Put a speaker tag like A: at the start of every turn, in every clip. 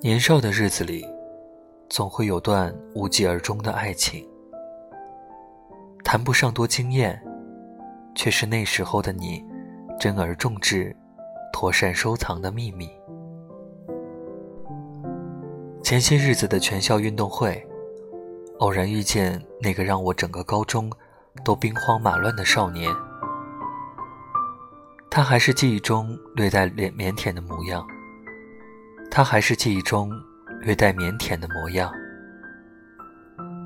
A: 年少的日子里，总会有段无疾而终的爱情，谈不上多惊艳，却是那时候的你珍而重之、妥善收藏的秘密。前些日子的全校运动会，偶然遇见那个让我整个高中都兵荒马乱的少年，他还是记忆中略带腼腼腆的模样。他还是记忆中略带腼腆的模样，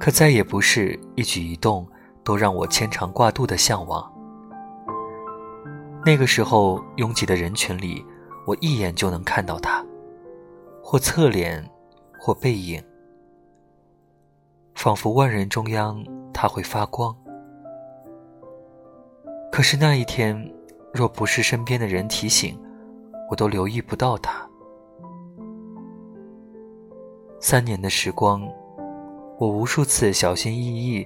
A: 可再也不是一举一动都让我牵肠挂肚的向往。那个时候，拥挤的人群里，我一眼就能看到他，或侧脸，或背影，仿佛万人中央他会发光。可是那一天，若不是身边的人提醒，我都留意不到他。三年的时光，我无数次小心翼翼，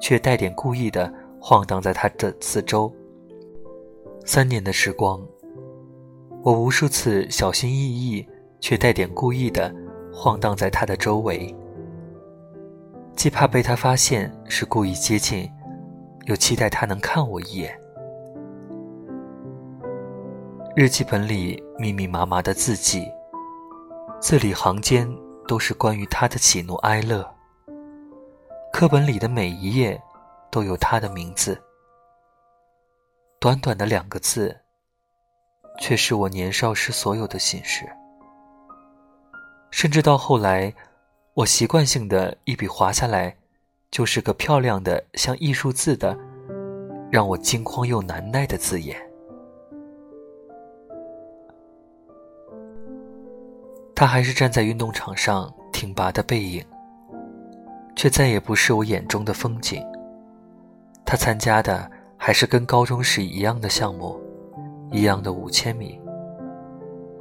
A: 却带点故意的晃荡在他的四周。三年的时光，我无数次小心翼翼，却带点故意的晃荡在他的周围，既怕被他发现是故意接近，又期待他能看我一眼。日记本里密密麻麻的字迹，字里行间。都是关于他的喜怒哀乐。课本里的每一页，都有他的名字。短短的两个字，却是我年少时所有的心事。甚至到后来，我习惯性的一笔划下来，就是个漂亮的像艺术字的，让我惊慌又难耐的字眼。他还是站在运动场上挺拔的背影，却再也不是我眼中的风景。他参加的还是跟高中时一样的项目，一样的五千米，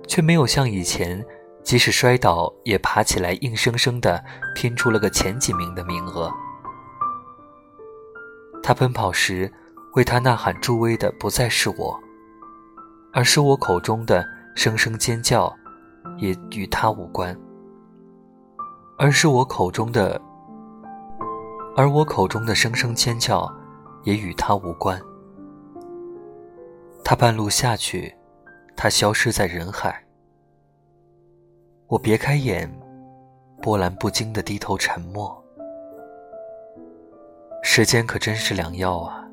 A: 却没有像以前，即使摔倒也爬起来，硬生生的拼出了个前几名的名额。他奔跑时，为他呐喊助威的不再是我，而是我口中的声声尖叫。也与他无关，而是我口中的，而我口中的声声尖叫，也与他无关。他半路下去，他消失在人海。我别开眼，波澜不惊的低头沉默。时间可真是良药啊，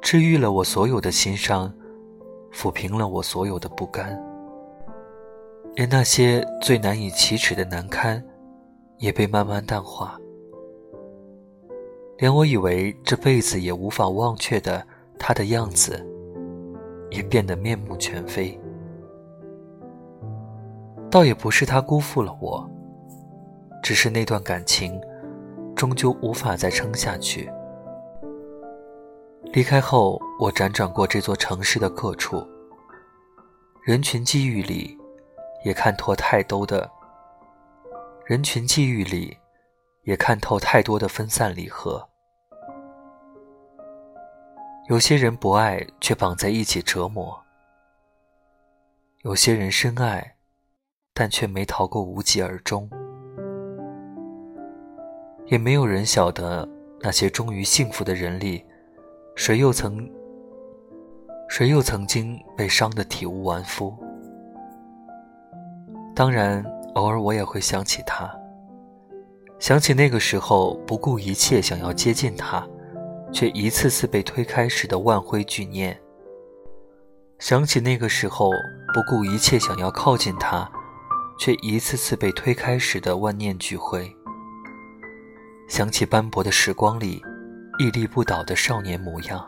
A: 治愈了我所有的心伤，抚平了我所有的不甘。连那些最难以启齿的难堪，也被慢慢淡化。连我以为这辈子也无法忘却的他的样子，也变得面目全非。倒也不是他辜负了我，只是那段感情，终究无法再撑下去。离开后，我辗转过这座城市的各处，人群际遇里。也看透太多的人群际遇里，也看透太多的分散离合。有些人不爱，却绑在一起折磨；有些人深爱，但却没逃过无疾而终。也没有人晓得，那些终于幸福的人里，谁又曾，谁又曾经被伤得体无完肤。当然，偶尔我也会想起他，想起那个时候不顾一切想要接近他，却一次次被推开时的万灰俱念；想起那个时候不顾一切想要靠近他，却一次次被推开时的万念俱灰；想起斑驳的时光里屹立不倒的少年模样；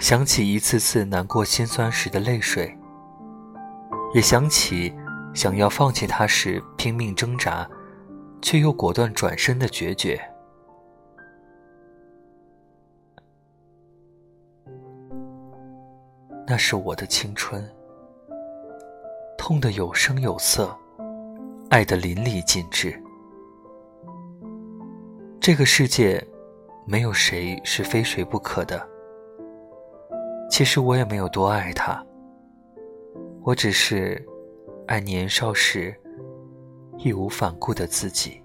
A: 想起一次次难过心酸时的泪水。也想起想要放弃他时拼命挣扎，却又果断转身的决绝。那是我的青春，痛得有声有色，爱得淋漓尽致。这个世界，没有谁是非谁不可的。其实我也没有多爱他。我只是爱年少时义无反顾的自己。